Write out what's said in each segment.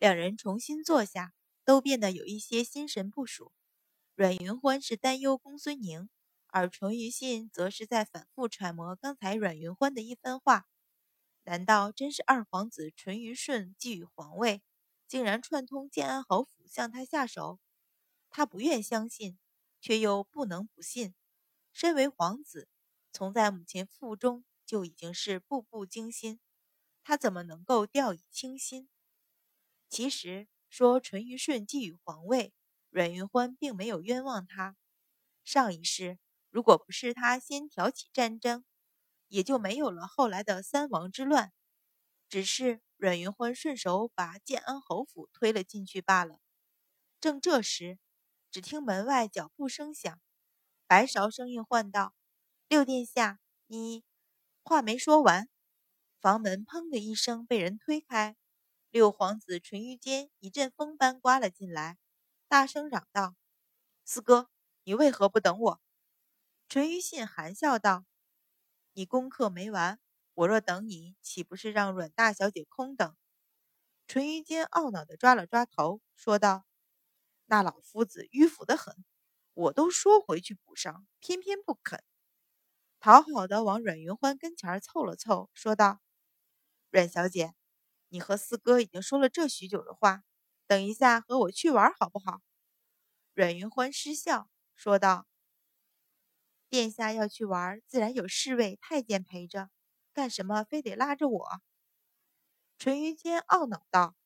两人重新坐下，都变得有一些心神不属。阮云欢是担忧公孙宁，而淳于信则是在反复揣摩刚才阮云欢的一番话。难道真是二皇子淳于顺觊觎皇位，竟然串通建安侯府向他下手？他不愿相信，却又不能不信。身为皇子，从在母亲腹中就已经是步步惊心，他怎么能够掉以轻心？其实说淳于顺觊觎皇位，阮云欢并没有冤枉他。上一世如果不是他先挑起战争，也就没有了后来的三王之乱。只是阮云欢顺手把建安侯府推了进去罢了。正这时，只听门外脚步声响，白芍声音唤道：“六殿下，你话没说完。”房门砰的一声被人推开。六皇子淳于坚一阵风般刮了进来，大声嚷道：“四哥，你为何不等我？”淳于信含笑道：“你功课没完，我若等你，岂不是让阮大小姐空等？”淳于坚懊恼地抓了抓头，说道：“那老夫子迂腐得很，我都说回去补上，偏偏不肯。”讨好的往阮云欢跟前凑了凑，说道：“阮小姐。”你和四哥已经说了这许久的话，等一下和我去玩好不好？阮云欢失笑说道：“殿下要去玩，自然有侍卫太监陪着，干什么非得拉着我？”淳于谦懊恼道：“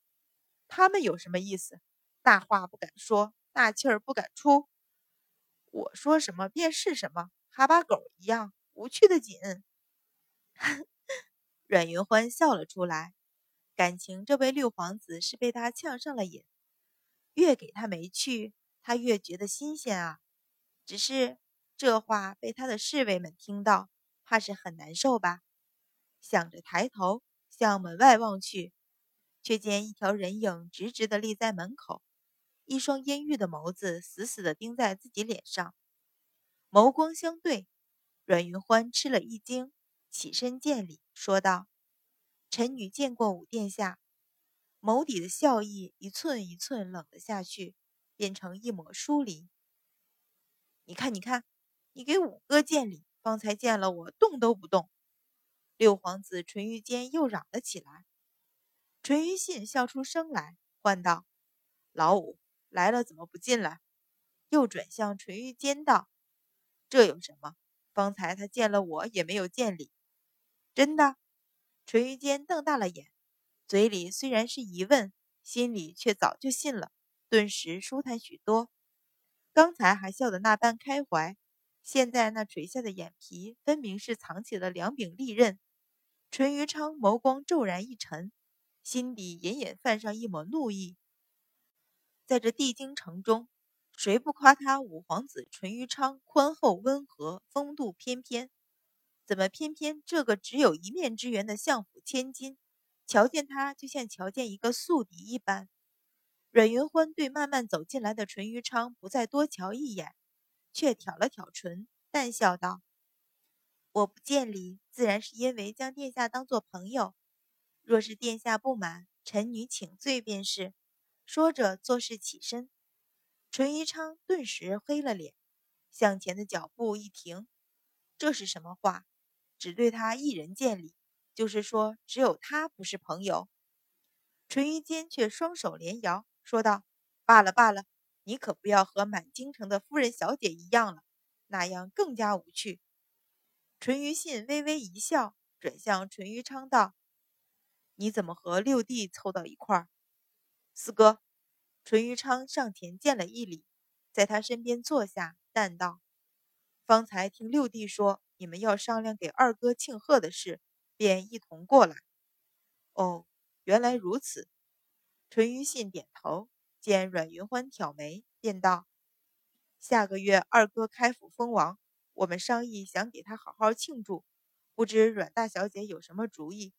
他们有什么意思？大话不敢说，大气儿不敢出。我说什么便是什么，哈巴狗一样，无趣的紧。” 阮云欢笑了出来。感情这位六皇子是被他呛上了瘾，越给他没趣，他越觉得新鲜啊。只是这话被他的侍卫们听到，怕是很难受吧？想着抬头向门外望去，却见一条人影直直地立在门口，一双阴郁的眸子死死地盯在自己脸上，眸光相对，阮云欢吃了一惊，起身见礼，说道。臣女见过五殿下，眸底的笑意一寸一寸冷了下去，变成一抹疏离。你看，你看，你给五哥见礼，方才见了我，动都不动。六皇子淳于坚又嚷了起来。淳于信笑出声来，唤道：“老五来了，怎么不进来？”又转向淳于坚道：“这有什么？方才他见了我，也没有见礼。真的。”淳于坚瞪大了眼，嘴里虽然是疑问，心里却早就信了，顿时舒坦许多。刚才还笑得那般开怀，现在那垂下的眼皮分明是藏起了两柄利刃。淳于昌眸光骤然一沉，心底隐隐泛上一抹怒意。在这帝京城中，谁不夸他五皇子淳于昌宽厚温和，风度翩翩？怎么偏偏这个只有一面之缘的相府千金，瞧见他就像瞧见一个宿敌一般？阮云欢对慢慢走进来的淳于昌不再多瞧一眼，却挑了挑唇，淡笑道：“我不见礼，自然是因为将殿下当做朋友。若是殿下不满，臣女请罪便是。”说着做事起身，淳于昌顿时黑了脸，向前的脚步一停。这是什么话？只对他一人见礼，就是说只有他不是朋友。淳于坚却双手连摇，说道：“罢了罢了，你可不要和满京城的夫人小姐一样了，那样更加无趣。”淳于信微微一笑，转向淳于昌道：“你怎么和六弟凑到一块儿？”四哥，淳于昌上前见了一礼，在他身边坐下，淡道：“方才听六弟说。”你们要商量给二哥庆贺的事，便一同过来。哦，原来如此。淳于信点头，见阮云欢挑眉，便道：“下个月二哥开府封王，我们商议想给他好好庆祝，不知阮大小姐有什么主意？”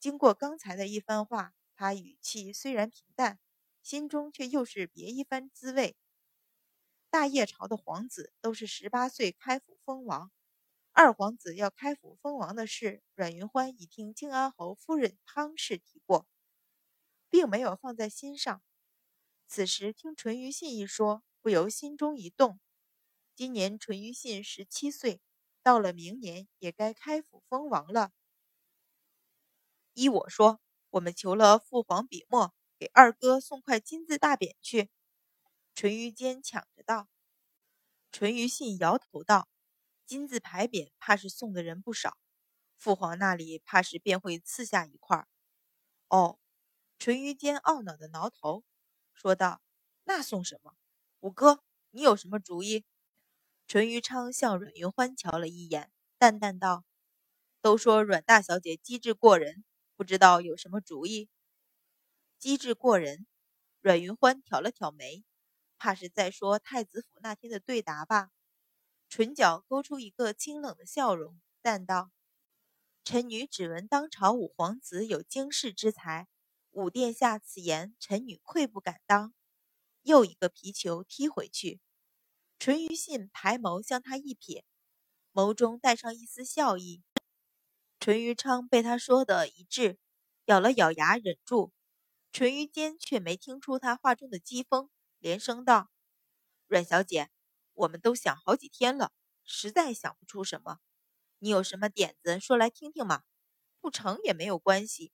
经过刚才的一番话，他语气虽然平淡，心中却又是别一番滋味。大业朝的皇子都是十八岁开府封王。二皇子要开府封王的事，阮云欢已听靖安侯夫人汤氏提过。并没有放在心上。此时听淳于信一说，不由心中一动。今年淳于信十七岁，到了明年也该开府封王了。依我说，我们求了父皇笔墨，给二哥送块金字大匾去。淳于坚抢着道。淳于信摇头道：“金字牌匾怕是送的人不少，父皇那里怕是便会赐下一块。”哦，淳于坚懊恼的挠头。说道：“那送什么？五哥，你有什么主意？”淳于昌向阮云欢瞧了一眼，淡淡道：“都说阮大小姐机智过人，不知道有什么主意？”机智过人，阮云欢挑了挑眉，怕是在说太子府那天的对答吧？唇角勾出一个清冷的笑容，淡道：“臣女只闻当朝五皇子有经世之才。”五殿下此言，臣女愧不敢当。又一个皮球踢回去，淳于信抬眸向他一瞥，眸中带上一丝笑意。淳于昌被他说的一滞，咬了咬牙忍住。淳于坚却没听出他话中的讥讽，连声道：“阮小姐，我们都想好几天了，实在想不出什么。你有什么点子，说来听听嘛。不成也没有关系。”